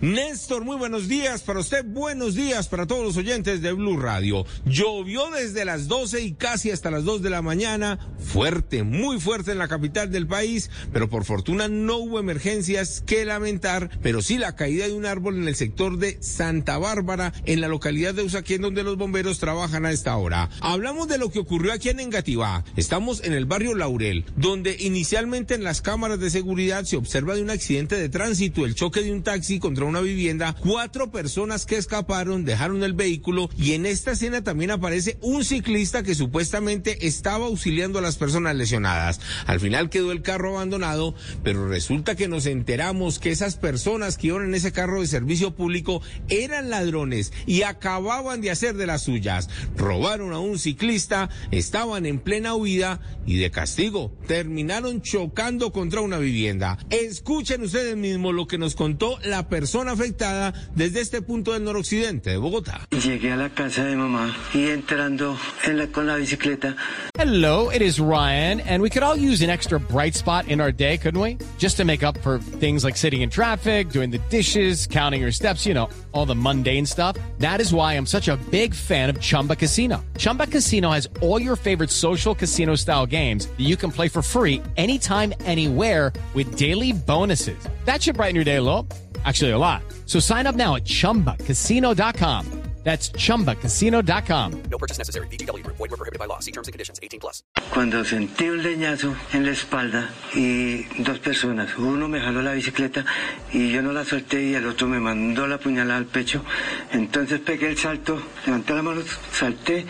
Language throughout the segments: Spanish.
Néstor, muy buenos días para usted, buenos días para todos los oyentes de Blue Radio. Llovió desde las 12 y casi hasta las 2 de la mañana, fuerte, muy fuerte en la capital del país, pero por fortuna no hubo emergencias que lamentar, pero sí la caída de un árbol en el sector de Santa Bárbara, en la localidad de Usaquén, donde los bomberos trabajan a esta hora. Hablamos de lo que ocurrió aquí en Engativá. Estamos en el barrio Laurel, donde inicialmente en las cámaras de seguridad se observa de un accidente de tránsito, el choque de un taxi contra una vivienda, cuatro personas que escaparon, dejaron el vehículo y en esta escena también aparece un ciclista que supuestamente estaba auxiliando a las personas lesionadas. Al final quedó el carro abandonado, pero resulta que nos enteramos que esas personas que iban en ese carro de servicio público eran ladrones y acababan de hacer de las suyas. Robaron a un ciclista, estaban en plena huida y de castigo terminaron chocando contra una vivienda. Escuchen ustedes mismos lo que nos contó la persona afectada desde este punto del noroccidente de Bogotá. Llegué a la casa de mamá y entrando en la, con la bicicleta. Hello, it is Ryan, and we could all use an extra bright spot in our day, couldn't we? Just to make up for things like sitting in traffic, doing the dishes, counting your steps, you know, all the mundane stuff. That is why I'm such a big fan of Chumba Casino. Chumba Casino has all your favorite social casino style games that you can play for free anytime, anywhere with daily bonuses. That should brighten your day a little. Actually, a lot. So sign up now at chumbacasino.com. That's chumbacasino.com. No purchase necessary. VGW Group. Void were prohibited by law. See terms and conditions. 18 plus. Cuando sentí un leñazo en la espalda y dos personas, uno me jaló la bicicleta y yo no la solté y el otro me mandó la puñalada al pecho. Entonces pegué el salto, levanté la mano, salté,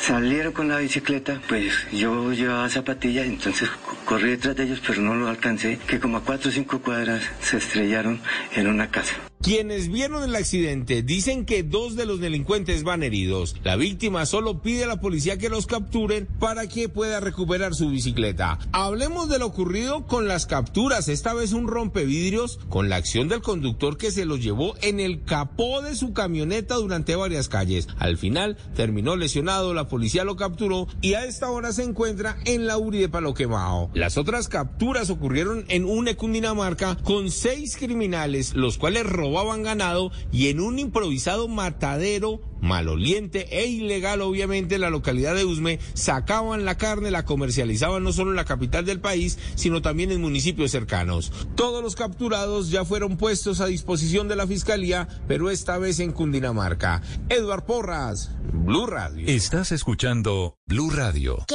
salieron con la bicicleta, pues yo llevaba zapatillas, entonces corrí detrás de ellos, pero no lo alcancé, que como a cuatro o cinco cuadras se estrellaron en una casa. Quienes vieron el accidente dicen que dos de los delincuentes van heridos. La víctima solo pide a la policía que los capturen para que pueda recuperar su bicicleta. Hablemos de lo ocurrido con las capturas, esta vez un rompevidrios con la acción del conductor que se los llevó en el capó de su camioneta durante varias calles. Al final terminó lesionado, la policía lo capturó y a esta hora se encuentra en la URI de Palo Quemado. Las otras capturas ocurrieron en una Cundinamarca con seis criminales, los cuales robaron robaban ganado y en un improvisado matadero maloliente e ilegal, obviamente, en la localidad de Usme, sacaban la carne, la comercializaban no solo en la capital del país, sino también en municipios cercanos. Todos los capturados ya fueron puestos a disposición de la fiscalía, pero esta vez en Cundinamarca. Edward Porras, Blue Radio. Estás escuchando Blue Radio.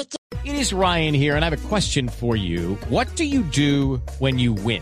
It is Ryan here, and I have a question for you. What do you do when you win?